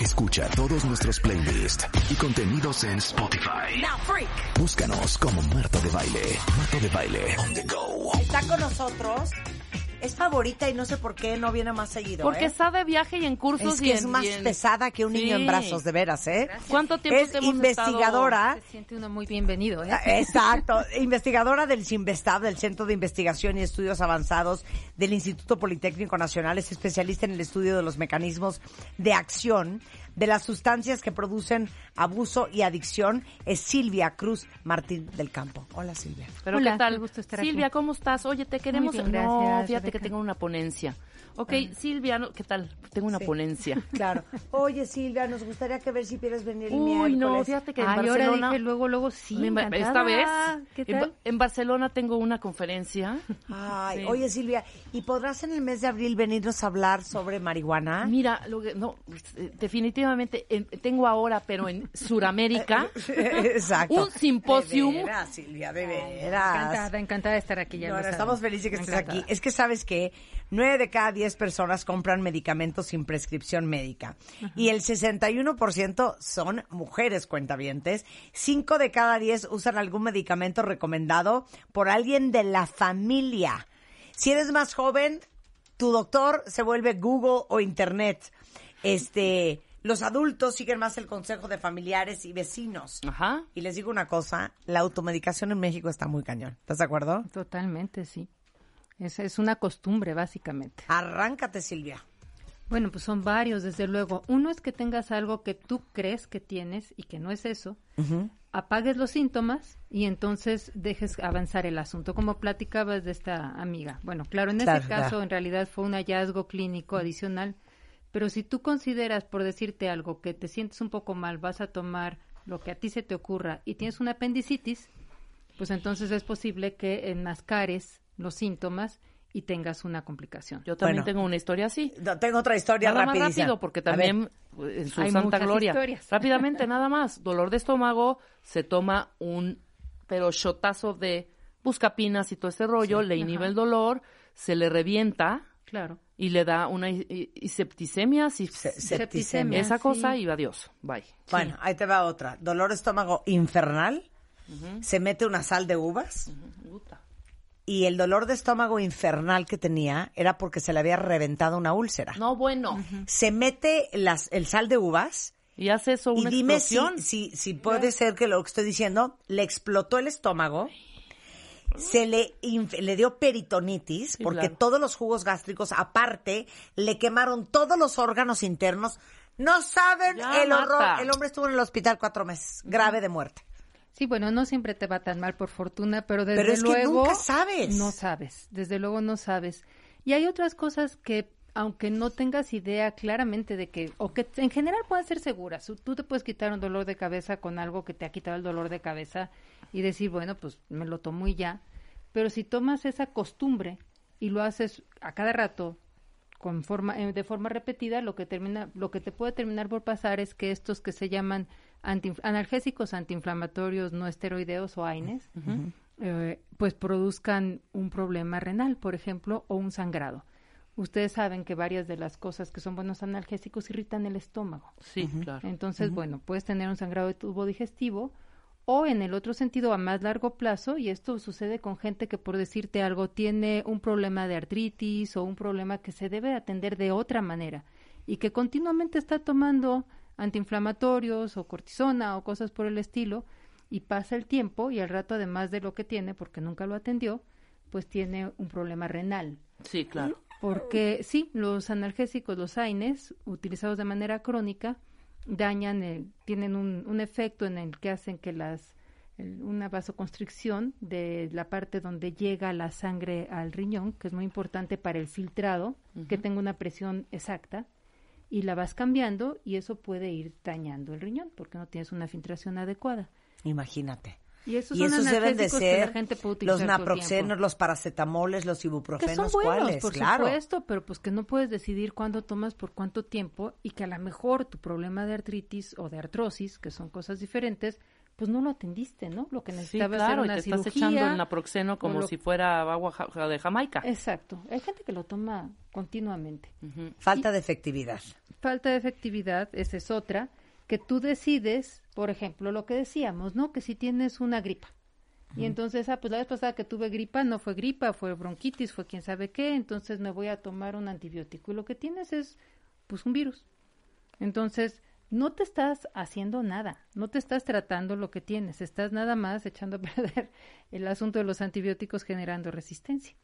Escucha, todos nuestros playlists y contenidos en Spotify. Búscanos como Marta de Baile. Marta de Baile on the go. Está con nosotros. Es favorita y no sé por qué no viene más seguido. Porque ¿eh? está de viaje y en cursos Es y que en- es más y en- pesada que un niño en brazos, de veras, ¿eh? ¿Cuánto tiempo Es te hemos investigadora. Se siente uno muy bienvenido, ¿eh? Exacto, investigadora del CIMBESTAB, del Centro de Investigación y Estudios Avanzados del Instituto Politécnico Nacional, es especialista en el estudio de los mecanismos de acción de las sustancias que producen abuso y adicción, es Silvia Cruz Martín del Campo. Hola Silvia. Pero Hola, ¿qué tal? qué gusto estar Silvia, aquí. ¿cómo estás? Oye, te queremos... bien, no, gracias, fíjate que Rebeca. tengo una ponencia. Ok, Silvia, ¿no? ¿qué tal? Tengo una Sí. ponencia. Claro. Oye Silvia, nos gustaría que ver si quieres venir el Uy, no, miércoles. fíjate que en Ay, ahora Barcelona... dije luego, luego sí, en encantada. esta vez, ¿Qué en, tal? en Barcelona tengo una conferencia. Ay, Sí. oye Silvia, ¿y podrás en el mes de abril venirnos a hablar sobre marihuana? Mira, lo que- no, eh, eh, tengo ahora, pero en Sudamérica, Exacto. un simposium. De veras, Silvia, de veras. Encantada, encantada de estar aquí. Ya No, estamos felices que estés Encantada. aquí. Es que sabes que nueve de cada diez personas compran medicamentos sin prescripción médica y el 61% son mujeres cuentavientes. Cinco de cada diez usan algún medicamento recomendado por alguien de la familia. Si eres más joven, tu doctor se vuelve Google o Internet. Este, los adultos siguen más el consejo de familiares y vecinos. Ajá. Y les digo una cosa, la automedicación en México está muy cañón. ¿Estás de acuerdo? Totalmente, sí. Es, es una costumbre, básicamente. Arráncate, Silvia. Bueno, pues son varios, desde luego. Uno es que tengas algo que tú crees que tienes y que no es eso. Apagues los síntomas y entonces dejes avanzar el asunto. Como platicabas de esta amiga. Bueno, claro, en Claro, ese caso claro. en realidad fue un hallazgo clínico adicional. Pero si tú consideras, por decirte algo, que te sientes un poco mal, vas a tomar lo que a ti se te ocurra y tienes una apendicitis, pues entonces es posible que enmascares los síntomas y tengas una complicación. Yo también Bueno. tengo una historia así. No, tengo otra historia Nada más rápido, porque también eh, en su Hay santa gloria. historias. Rápidamente, nada más. Dolor de estómago, se toma un pero shotazo de buscapinas y todo ese rollo, le inhibe el dolor, se le revienta Claro. y le da una septicemia, si- se- septicemia. septicemia. esa sí. cosa y adiós, bye. Bueno, ahí te va otra. Dolor de estómago infernal. Se mete una sal de uvas. Y el dolor de estómago infernal que tenía era porque se le había reventado una úlcera. No, bueno. Se mete las, el sal de uvas. Y hace eso Y una dime si, explosión. si, si puede ser que lo que estoy diciendo le explotó el estómago, se le, le dio peritonitis, Sí, porque claro. todos los jugos gástricos, aparte, le quemaron todos los órganos internos. No saben Ya el mata. horror. El hombre estuvo en el hospital cuatro meses, grave de muerte. Sí, bueno, no siempre te va tan mal por fortuna, pero desde Pero es que luego nunca sabes. no sabes, desde luego no sabes. Y hay otras cosas que aunque no tengas idea claramente de que o que en general pueden ser seguras, tú te puedes quitar un dolor de cabeza con algo que te ha quitado el dolor de cabeza y decir, bueno, pues me lo tomo y ya. Pero si tomas esa costumbre y lo haces a cada rato con forma eh, de forma repetida lo que termina lo que te puede terminar por pasar es que estos que se llaman anti- analgésicos antiinflamatorios no esteroideos o AINES eh, pues produzcan un problema renal por ejemplo o un sangrado ustedes saben que varias de las cosas que son buenos analgésicos irritan el estómago Sí, claro. entonces, bueno, puedes tener un sangrado de tubo digestivo o en el otro sentido a más largo plazo, y esto sucede con gente que por decirte algo tiene un problema de artritis o un problema que se debe atender de otra manera y que continuamente está tomando antiinflamatorios o cortisona o cosas por el estilo y pasa el tiempo y al rato además de lo que tiene porque nunca lo atendió, pues tiene un problema renal. Sí, claro. Porque sí, los analgésicos, los AINES, utilizados de manera crónica, dañan, el, tienen un, un efecto en el que hacen que las una vasoconstricción de la parte donde llega la sangre al riñón, que es muy importante para el filtrado, que tenga una presión exacta, y la vas cambiando y eso puede ir dañando el riñón porque no tienes una filtración adecuada. Imagínate. Y esos y son esos deben de analgésicos que la ser gente puede los naproxenos, los paracetamoles, los que son ibuprofenos, buenos, ¿cuáles? por claro. supuesto, pero pues que no puedes decidir cuándo tomas por cuánto tiempo y que a lo mejor tu problema de artritis o de artrosis, que son cosas diferentes, pues no lo atendiste, ¿no? Lo que Sí, necesitaba claro, era y una te estás echando el naproxeno como lo- si fuera agua ja- de Jamaica. Exacto. Hay gente que lo toma continuamente. Falta de efectividad. Falta de efectividad, esa es otra, que tú decides, por ejemplo, lo que decíamos, ¿no? Que si tienes una gripa. Y entonces, ah, pues la vez pasada que tuve gripa no fue gripa, fue bronquitis, fue quién sabe qué, entonces me voy a tomar un antibiótico. Y lo que tienes es, pues, un virus. Entonces, no te estás haciendo nada, no te estás tratando lo que tienes, estás nada más echando a perder el asunto de los antibióticos generando resistencia.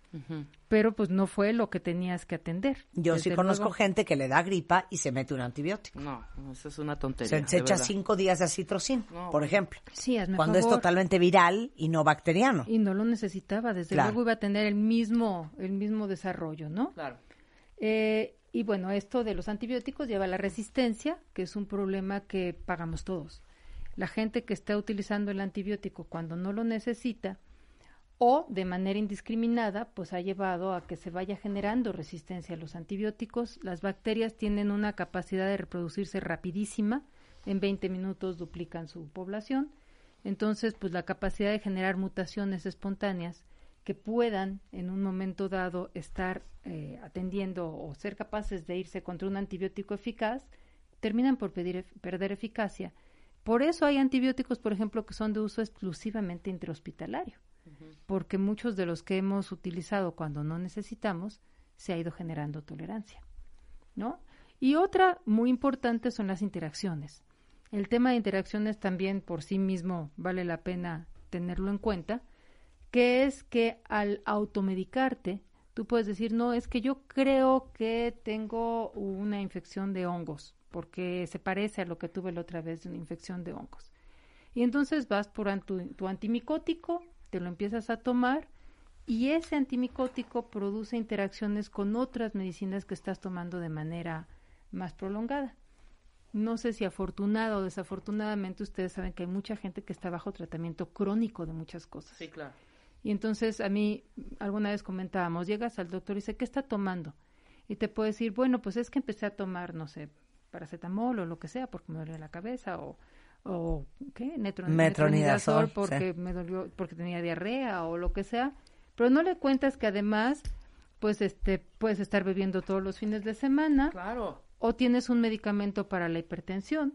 Pero pues no fue lo que tenías que atender. Yo sí conozco luego. gente que le da gripa y se mete un antibiótico. No, eso es una tontería. Se, echa verdad. cinco días de citrocin, No. por ejemplo. Sí, hazme Cuando es totalmente viral y no bacteriano. Y no lo necesitaba, desde Claro. luego iba a tener el mismo, el mismo desarrollo, ¿no? Claro. Eh, y bueno, esto de los antibióticos lleva a la resistencia, que es un problema que pagamos todos. La gente que está utilizando el antibiótico cuando no lo necesita o de manera indiscriminada, pues ha llevado a que se vaya generando resistencia a los antibióticos. Las bacterias tienen una capacidad de reproducirse rapidísima, en 20 minutos duplican su población. Entonces, pues la capacidad de generar mutaciones espontáneas que puedan en un momento dado estar eh, atendiendo o ser capaces de irse contra un antibiótico eficaz, terminan por pedir- perder eficacia. Por eso hay antibióticos, por ejemplo, que son de uso exclusivamente intrahospitalario, porque muchos de los que hemos utilizado cuando no necesitamos se ha ido generando tolerancia, ¿no? Y otra muy importante son las interacciones. El tema de interacciones también por sí mismo vale la pena tenerlo en cuenta, que es que al automedicarte, tú puedes decir, no, es que yo creo que tengo una infección de hongos, porque se parece a lo que tuve la otra vez de una infección de hongos. Y entonces vas por tu, tu antimicótico, te lo empiezas a tomar y ese antimicótico produce interacciones con otras medicinas que estás tomando de manera más prolongada. No sé si afortunada o desafortunadamente ustedes saben que hay mucha gente que está bajo tratamiento crónico de muchas cosas. Sí, claro. Y entonces a mí, alguna vez comentábamos, llegas al doctor y dice, ¿qué está tomando? Y te puede decir, bueno, pues es que empecé a tomar, no sé, paracetamol o lo que sea porque me duele la cabeza o, o ¿qué? Netro- Metronidazol, metronidazol porque sí. me dolió, porque tenía diarrea o lo que sea. Pero no le cuentas que además, pues este, puedes estar bebiendo todos los fines de semana Claro. o tienes un medicamento para la hipertensión,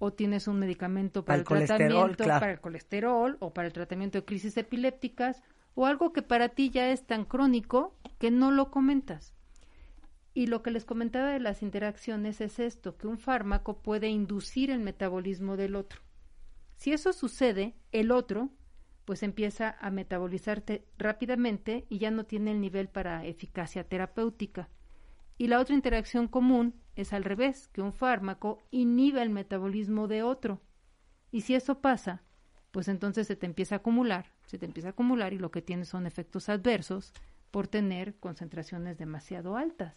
o tienes un medicamento para, Para el tratamiento claro. para el colesterol o para el tratamiento de crisis epilépticas o algo que para ti ya es tan crónico que no lo comentas. Y lo que les comentaba de las interacciones es esto, que un fármaco puede inducir el metabolismo del otro. Si eso sucede, el otro pues empieza a metabolizarte rápidamente y ya no tiene el nivel para eficacia terapéutica. Y la otra interacción común es al revés, que un fármaco inhibe el metabolismo de otro. Y si eso pasa, pues entonces se te empieza a acumular, se te empieza a acumular y lo que tienes son efectos adversos por tener concentraciones demasiado altas.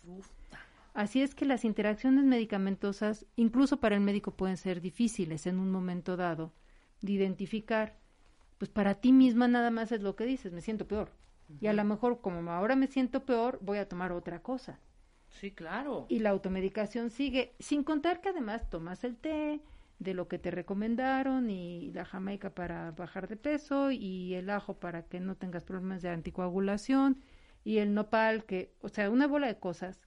Así es que las interacciones medicamentosas, incluso para el médico, pueden ser difíciles en un momento dado de identificar. Pues para ti misma nada más es lo que dices, me siento peor. Y a lo mejor, como ahora me siento peor, voy a tomar otra cosa Sí, claro. y la automedicación sigue, sin contar que además tomas el té de lo que te recomendaron y la jamaica para bajar de peso y el ajo para que no tengas problemas de anticoagulación y el nopal que, o sea, una bola de cosas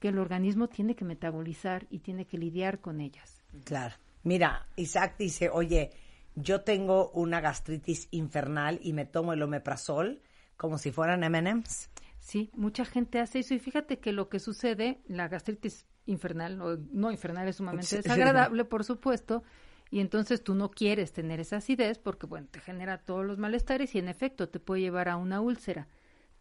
que el organismo tiene que metabolizar y tiene que lidiar con ellas. Claro. Mira, Isaac dice, oye, yo tengo una gastritis infernal y me tomo el omeprazol como si fueran M&M's. Sí, mucha gente hace eso y fíjate que lo que sucede, la gastritis infernal, o no infernal, es sumamente desagradable, por supuesto, y entonces tú no quieres tener esa acidez porque, bueno, te genera todos los malestares y en efecto te puede llevar a una úlcera.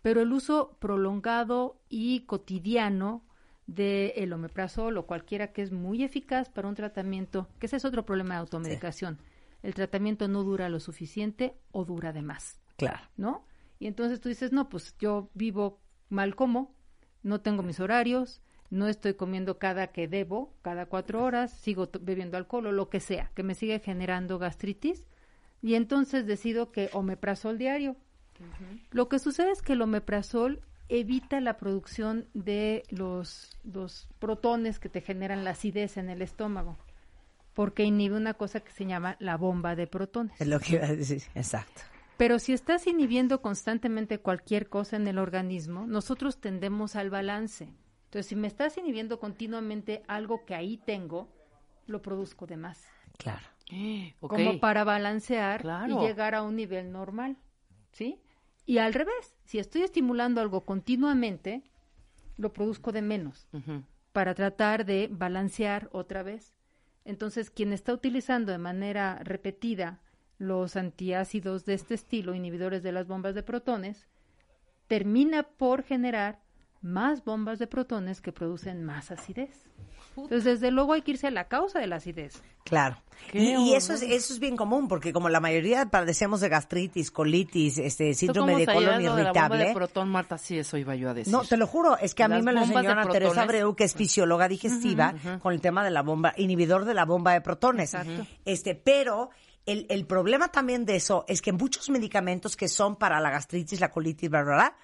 Pero el uso prolongado y cotidiano de el omeprazol o cualquiera que es muy eficaz para un tratamiento, que ese es otro problema de automedicación. el tratamiento no dura lo suficiente o dura de más, Claro. ¿no? Y entonces tú dices, no, pues yo vivo mal como, no tengo mis horarios, no estoy comiendo cada que debo, cada cuatro horas, sigo bebiendo alcohol o lo que sea, que me sigue generando gastritis, y entonces decido que omeprazol diario. Lo que sucede es que el omeprazol evita la producción de los, los protones que te generan la acidez en el estómago, porque inhibe una cosa que se llama la bomba de protones. Es lo que iba a decir. Exacto. Pero si estás inhibiendo constantemente cualquier cosa en el organismo, nosotros tendemos al balance. Entonces, si me estás inhibiendo continuamente algo que ahí tengo, lo produzco de más. Claro. Eh. Como para balancear Claro. y llegar a un nivel normal. ¿Sí? Y al revés, si estoy estimulando algo continuamente, lo produzco de menos para tratar de balancear otra vez. Entonces, quien está utilizando de manera repetida los antiácidos de este estilo, inhibidores de las bombas de protones, termina por generar más bombas de protones que producen más acidez. Entonces, desde luego hay que irse a la causa de la acidez. Claro. Y, y eso es eso es bien común porque como la mayoría padecemos de gastritis, colitis, este ¿Tú síndrome de colon lo de la bomba de irritable. protón, Marta? Sí, eso iba yo a decir. No, te lo juro, es que a mí Las me lo enseñó Ana Teresa. Abreu, que es fisióloga digestiva, con el tema de la bomba, inhibidor de la bomba de protones. Exacto. Este, pero el, el problema también de eso es que muchos medicamentos que son para la gastritis, la colitis, bla, bla, bla,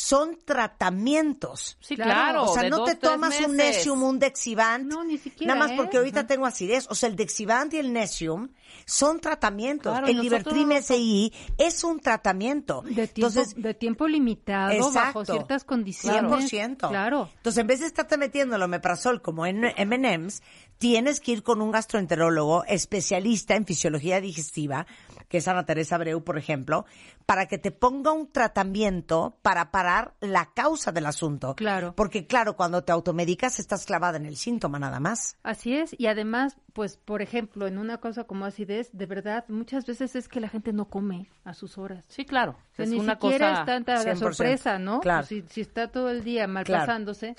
son tratamientos. Sí, Claro. O sea, de no dos, te tomas un. Nesium, un Dexivant. No, ni siquiera, Nada más ¿eh? porque ahorita tengo acidez. O sea, el Dexivant y el Nesium son tratamientos. Claro, el no- SI es un tratamiento. De tiempo, Entonces, de tiempo limitado, bajo ciertas condiciones. 100%. Claro. Entonces, en vez de estarte metiendo el omeprazol como en M&M's, tienes que ir con un gastroenterólogo especialista en fisiología digestiva, que es Ana Teresa Abreu, por ejemplo, para que te ponga un tratamiento para parar la causa del asunto. Claro. Porque, claro, cuando te automedicas estás clavada en el síntoma nada más. Así es, y además, pues, por ejemplo, en una cosa como acidez, de verdad, muchas veces es que la gente no come a sus horas. Sí, claro. O sea, es ni una siquiera cosa... es tanta la 100%. sorpresa, ¿no? Claro. Pues, si, si está todo el día mal Claro. pasándose.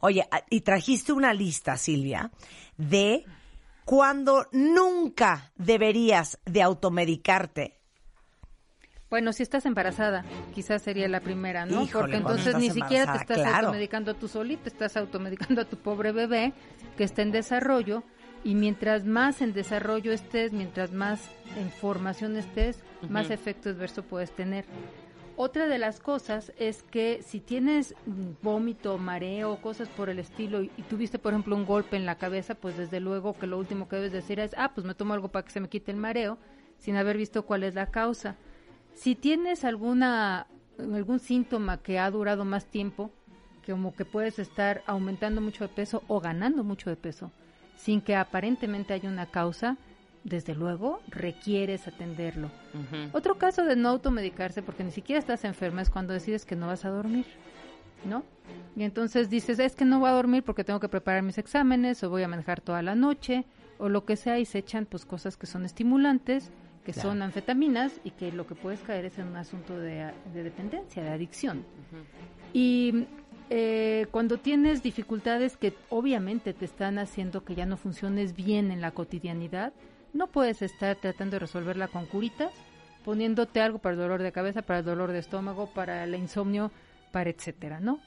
Oye, y trajiste una lista, Silvia, de cuando nunca deberías de automedicarte. Bueno, si estás embarazada, quizás sería la primera, ¿no? Híjole, Porque entonces ni siquiera te estás claro. automedicando tú solita, estás automedicando a tu pobre bebé que está en desarrollo y mientras más en desarrollo estés, mientras más en formación estés, más efecto adverso puedes tener. Otra de las cosas es que si tienes vómito, mareo, cosas por el estilo y, tuviste, por ejemplo, un golpe en la cabeza, pues desde luego que lo último que debes decir es, ah, pues me tomo algo para que se me quite el mareo, sin haber visto cuál es la causa. Si tienes alguna algún síntoma que ha durado más tiempo, como que puedes estar aumentando mucho de peso o ganando mucho de peso, sin que aparentemente haya una causa, desde luego requieres atenderlo. Otro caso de no automedicarse, porque ni siquiera estás enferma, es cuando decides que no vas a dormir, ¿no? Y entonces dices, es que no voy a dormir porque tengo que preparar mis exámenes, o voy a manejar toda la noche, o lo que sea, y se echan pues cosas que son estimulantes, que son anfetaminas, y que lo que puedes caer es en un asunto de, de dependencia, de adicción. Y eh, cuando tienes dificultades que obviamente te están haciendo que ya no funciones bien en la cotidianidad, no puedes estar tratando de resolverla con curitas, poniéndote algo para el dolor de cabeza, para el dolor de estómago, para el insomnio, para etcétera, ¿no?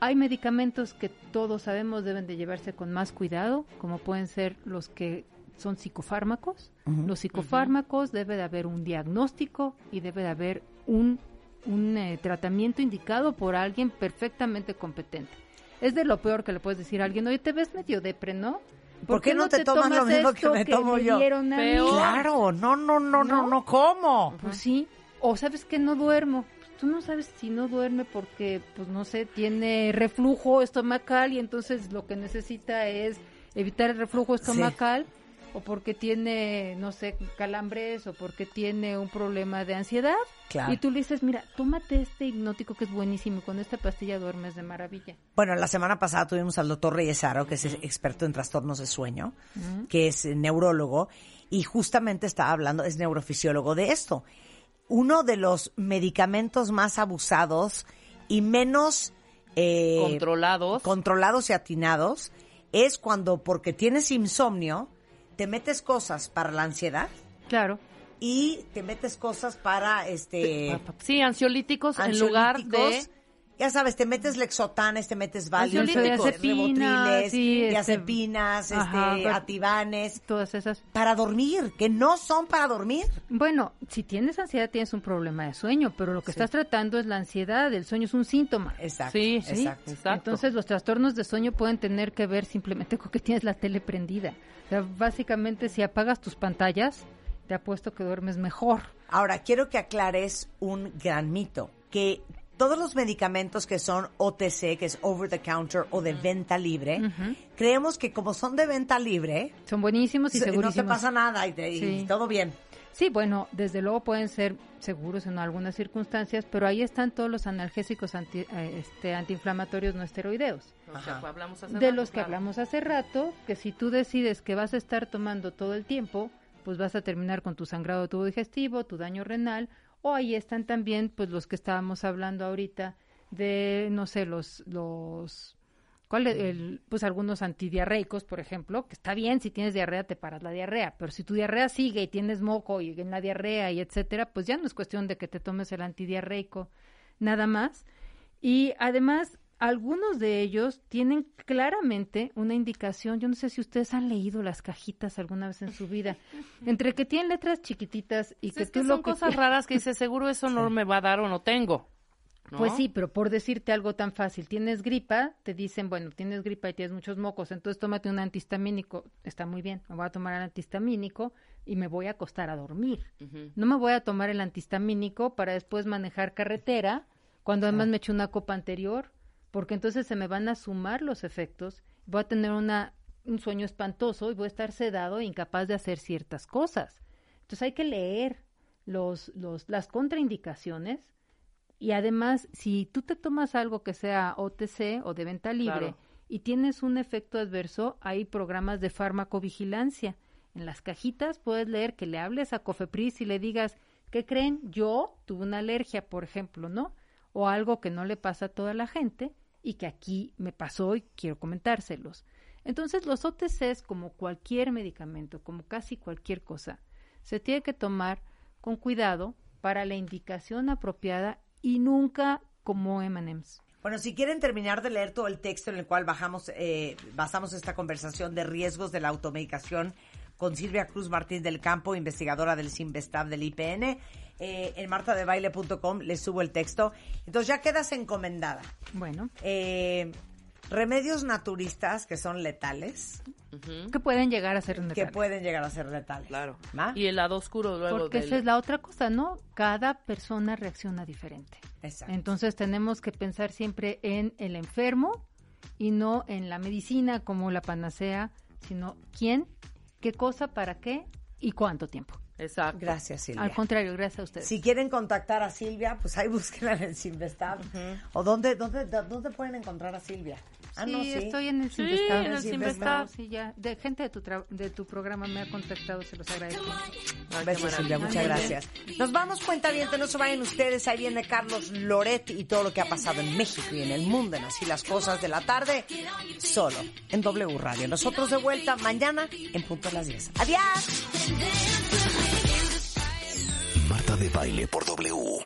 Hay medicamentos que todos sabemos deben de llevarse con más cuidado, como pueden ser los que son psicofármacos. Los psicofármacos debe de haber un diagnóstico y debe de haber un, un eh, tratamiento indicado por alguien perfectamente competente. Es de lo peor que le puedes decir a alguien, oye, te ves medio depre, ¿no? ¿Por qué no te tomas lo mismo que me tomo yo? dieron a mí?" Peor. Claro, no, no, no, no, no, ¿cómo? Pues sí. O sabes que no duermo. Pues tú no sabes si no duerme porque, pues no sé, tiene reflujo estomacal y entonces lo que necesita es evitar el reflujo estomacal. O porque tiene, no sé, calambres o porque tiene un problema de ansiedad. Claro. Y tú le dices, mira, tómate este hipnótico que es buenísimo y con esta pastilla duermes de maravilla. Bueno, la semana pasada tuvimos al doctor Reyesaro, que es experto en trastornos de sueño, que es neurólogo, y justamente estaba hablando, es neurofisiólogo de esto. Uno de los medicamentos más abusados y menos eh, Controlados. controlados y atinados es cuando, porque tienes insomnio, te metes cosas para la ansiedad Claro. y te metes cosas para este Sí, ansiolíticos, en lugar de... Ya sabes, te metes lexotanes, te metes metes Diazepinas, ribotriles, sí, este- diazepinas, Ajá, este, ativanes, Todas esas. para dormir, que no son para dormir. Bueno, si tienes ansiedad tienes un problema de sueño, pero lo que estás tratando es la ansiedad, el sueño es un síntoma. Exacto, Sí, ¿sí? exacto. Exacto. Entonces los trastornos de sueño pueden tener que ver simplemente con que tienes la tele prendida. O sea, básicamente si apagas tus pantallas, te apuesto que duermes mejor. Ahora, quiero que aclares un gran mito, que todos los medicamentos que son OTC, que es over the counter o de venta libre, creemos que como son de venta libre, Son buenísimos y se- no segurísimos. te pasa nada y, te- y Sí. todo bien. Sí, bueno, desde luego pueden ser seguros en algunas circunstancias, pero ahí están todos los analgésicos anti- eh, este, antiinflamatorios no esteroideos. O sea, Ajá. hablamos hace de rato, los que claro. hablamos hace rato, que si tú decides que vas a estar tomando todo el tiempo, pues vas a terminar con tu sangrado de tubo digestivo, tu daño renal, o ahí están también pues los que estábamos hablando ahorita de no sé, los los ¿cuál es el pues algunos antidiarreicos, por ejemplo, que está bien si tienes diarrea te paras la diarrea, pero si tu diarrea sigue y tienes moco y en la diarrea y etcétera, pues ya no es cuestión de que te tomes el antidiarreico nada más. Y además, algunos de ellos tienen claramente una indicación. Yo no sé si ustedes han leído las cajitas alguna vez en su vida. Entre que tienen letras chiquititas y que es tú que lo son que cosas raras que dices, seguro eso no me va a dar o no tengo. ¿no? Pues sí, pero por decirte algo tan fácil, tienes gripa, te dicen, bueno, tienes gripa y tienes muchos mocos, entonces tómate un antihistamínico. Está muy bien, me voy a tomar el antihistamínico y me voy a acostar a dormir. No me voy a tomar el antihistamínico para después manejar carretera cuando además me eché una copa anterior, porque entonces se me van a sumar los efectos, voy a tener una, un sueño espantoso y voy a estar sedado e incapaz de hacer ciertas cosas. Entonces hay que leer los, los, las contraindicaciones y además, si tú te tomas algo que sea OTC o de venta libre Claro. y tienes un efecto adverso, hay programas de farmacovigilancia. En las cajitas puedes leer que le hables a Cofepris y le digas, ¿qué creen? Yo tuve una alergia, por ejemplo, ¿no? O algo que no le pasa a toda la gente y que aquí me pasó y quiero comentárselos. Entonces, los OTCs, como cualquier medicamento, como casi cualquier cosa, se tiene que tomar con cuidado para la indicación apropiada y nunca como M&M's. Bueno, si quieren terminar de leer todo el texto en el cual bajamos, eh, basamos esta conversación de riesgos de la automedicación con Silvia Cruz Martín del Campo, investigadora del Sinvestab del IPN, eh, en martadebaile.com les subo el texto. Entonces ya quedas encomendada. Bueno, Eh, remedios naturistas que son letales, que pueden llegar a ser que letales. pueden llegar a ser letales. Claro. ¿Va? Y el lado oscuro luego Porque del- esa es la otra cosa, ¿no? Cada persona reacciona diferente. Exacto. Entonces tenemos que pensar siempre en el enfermo y no en la medicina como la panacea, sino quién, qué cosa, para qué y cuánto tiempo. Exacto. Gracias, Silvia. Al contrario, gracias a ustedes. Si quieren contactar a Silvia, pues ahí búsquenla en el Sinvestab. ¿O dónde, dónde, dónde pueden encontrar a Silvia? Ah, sí, no, sí. estoy en el Sí, Sinvestab. en el. Sí, ya. De gente de tu, tra- de tu programa me ha contactado, se los agradezco. Ay, Besos, maravilla. Silvia, muchas gracias. Nos vamos, cuenta bien, no se vayan ustedes. Ahí viene Carlos Loret y todo lo que ha pasado en México y en el mundo, en así las cosas de la tarde, solo en W Radio. Nosotros de vuelta mañana en punto a las 10. ¡Adiós! de Baile por W.